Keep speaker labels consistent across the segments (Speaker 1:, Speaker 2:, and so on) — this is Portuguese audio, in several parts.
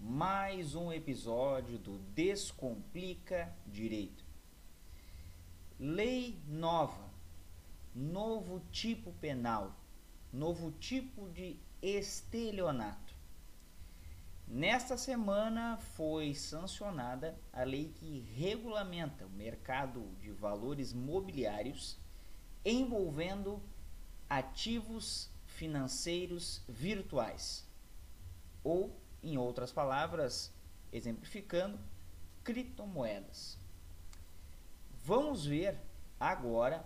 Speaker 1: Mais um episódio do Descomplica Direito. Lei nova, novo tipo penal, novo tipo de estelionato. Nesta semana foi sancionada a lei que regulamenta o mercado de valores mobiliários envolvendo ativos financeiros virtuais ou em outras palavras, exemplificando, criptomoedas. Vamos ver agora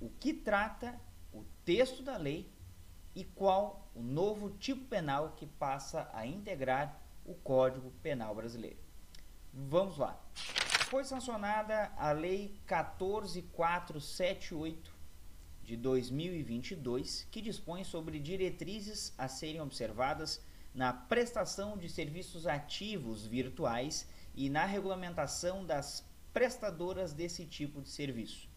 Speaker 1: o que trata o texto da lei e qual o novo tipo penal que passa a integrar o Código Penal brasileiro. Vamos lá. Foi sancionada a Lei 14478 de 2022, que dispõe sobre diretrizes a serem observadas na prestação de serviços ativos virtuais e na regulamentação das prestadoras desse tipo de serviço.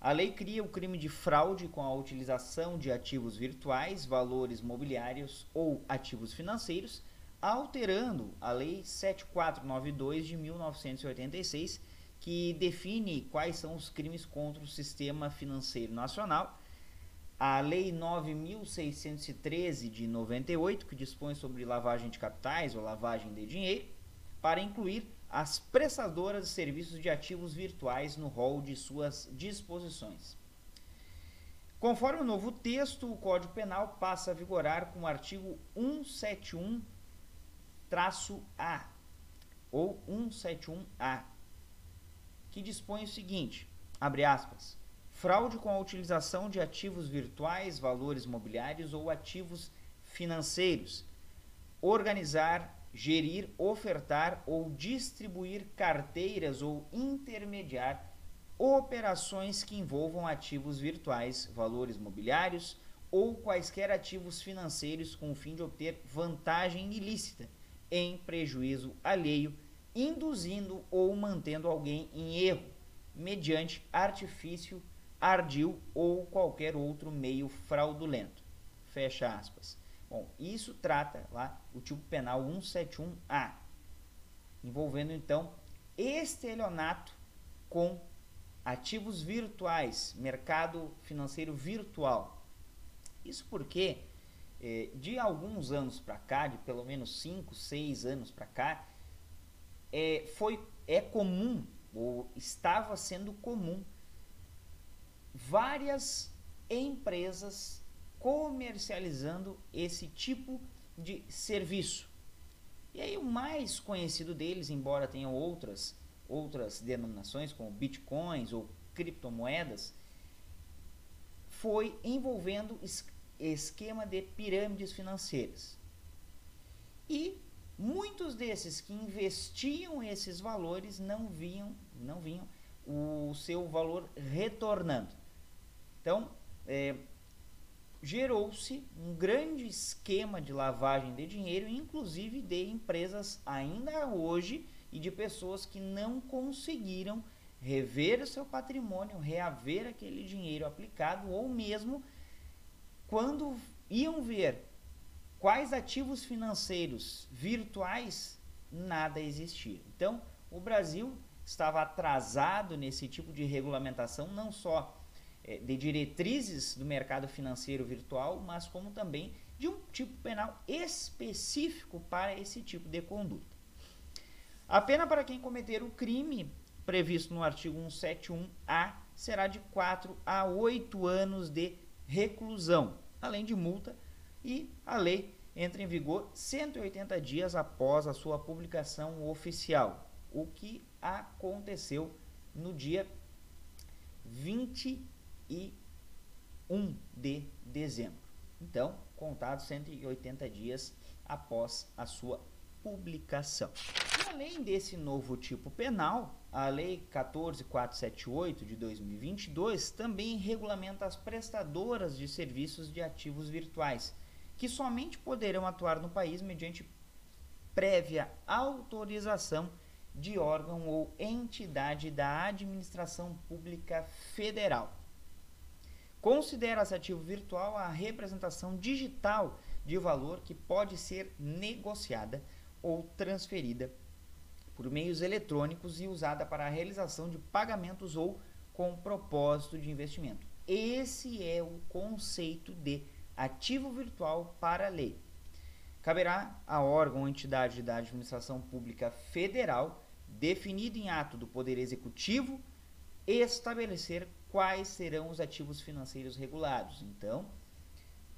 Speaker 1: A lei cria o crime de fraude com a utilização de ativos virtuais, valores mobiliários ou ativos financeiros, alterando a Lei 7492 de 1986, que define quais são os crimes contra o sistema financeiro nacional a Lei 9.613 de 98, que dispõe sobre lavagem de capitais ou lavagem de dinheiro, para incluir as prestadoras de serviços de ativos virtuais no rol de suas disposições. Conforme o novo texto, o Código Penal passa a vigorar com o artigo 171-A ou 171A, que dispõe o seguinte: abre aspas fraude com a utilização de ativos virtuais, valores mobiliários ou ativos financeiros, organizar, gerir, ofertar ou distribuir carteiras ou intermediar operações que envolvam ativos virtuais, valores mobiliários ou quaisquer ativos financeiros com o fim de obter vantagem ilícita em prejuízo alheio, induzindo ou mantendo alguém em erro, mediante artifício ardil ou qualquer outro meio fraudulento. Fecha aspas. Bom, isso trata lá o tipo penal 171A, envolvendo então estelionato com ativos virtuais, mercado financeiro virtual. Isso porque eh, de alguns anos para cá, de pelo menos 5, 6 anos para cá, é, foi, é comum, ou estava sendo comum, várias empresas comercializando esse tipo de serviço. E aí o mais conhecido deles, embora tenham outras outras denominações como bitcoins ou criptomoedas, foi envolvendo esquema de pirâmides financeiras. E muitos desses que investiam esses valores não viam, não vinham o seu valor retornando. Então, é, gerou-se um grande esquema de lavagem de dinheiro, inclusive de empresas ainda hoje e de pessoas que não conseguiram rever o seu patrimônio, reaver aquele dinheiro aplicado ou mesmo quando iam ver quais ativos financeiros virtuais nada existia. Então, o Brasil estava atrasado nesse tipo de regulamentação, não só de diretrizes do mercado financeiro virtual, mas como também de um tipo penal específico para esse tipo de conduta. A pena para quem cometer o crime previsto no artigo 171-A será de 4 a 8 anos de reclusão, além de multa, e a lei entra em vigor 180 dias após a sua publicação oficial, o que aconteceu no dia 20 e 1 de dezembro. Então, contado 180 dias após a sua publicação. E além desse novo tipo penal, a Lei 14478 de 2022 também regulamenta as prestadoras de serviços de ativos virtuais, que somente poderão atuar no país mediante prévia autorização de órgão ou entidade da administração pública federal. Considera-se ativo virtual a representação digital de valor que pode ser negociada ou transferida por meios eletrônicos e usada para a realização de pagamentos ou com propósito de investimento. Esse é o conceito de ativo virtual para a lei. Caberá a órgão ou entidade da administração pública federal, definido em ato do Poder Executivo, estabelecer quais serão os ativos financeiros regulados. Então,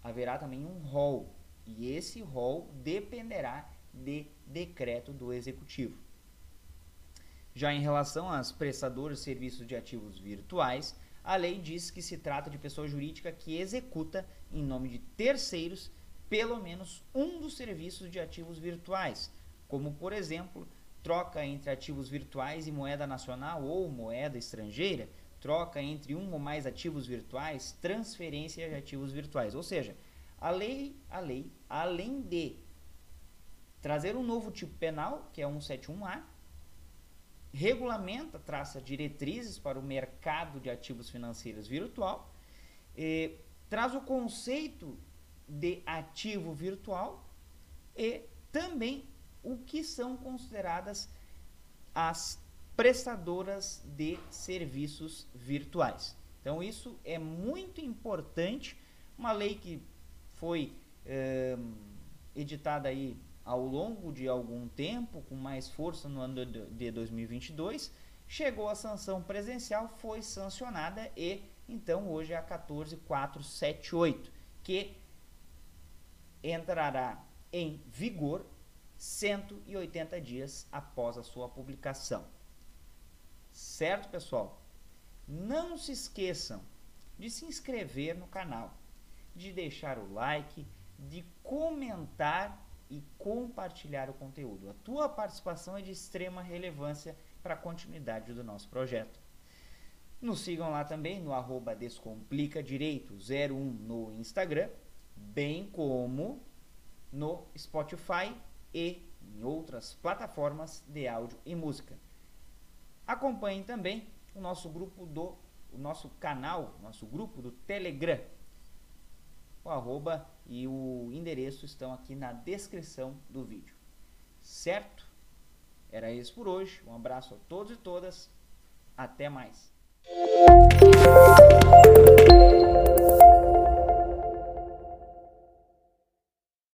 Speaker 1: haverá também um rol, e esse rol dependerá de decreto do Executivo. Já em relação às prestadoras de serviços de ativos virtuais, a lei diz que se trata de pessoa jurídica que executa, em nome de terceiros, pelo menos um dos serviços de ativos virtuais, como, por exemplo, troca entre ativos virtuais e moeda nacional ou moeda estrangeira, troca entre um ou mais ativos virtuais, transferência de ativos virtuais. Ou seja, a lei, a lei, além de trazer um novo tipo penal, que é 171A, regulamenta, traça diretrizes para o mercado de ativos financeiros virtual, traz o conceito de ativo virtual e também o que são consideradas as prestadoras de serviços virtuais. Então, isso é muito importante. Uma lei que foi eh, editada aí ao longo de algum tempo, com mais força no ano de 2022, chegou a sanção presencial, foi sancionada e então hoje é a 14478, que entrará em vigor 180 dias após a sua publicação. Certo, pessoal? Não se esqueçam de se inscrever no canal, de deixar o like, de comentar e compartilhar o conteúdo. A tua participação é de extrema relevância para a continuidade do nosso projeto. Nos sigam lá também no arroba Descomplica Direito 01 no Instagram, bem como no Spotify e em outras plataformas de áudio e música. Acompanhem também o nosso grupo do o nosso canal, nosso grupo do Telegram. O arroba e o endereço estão aqui na descrição do vídeo. Certo? Era isso por hoje. Um abraço a todos e todas. Até mais.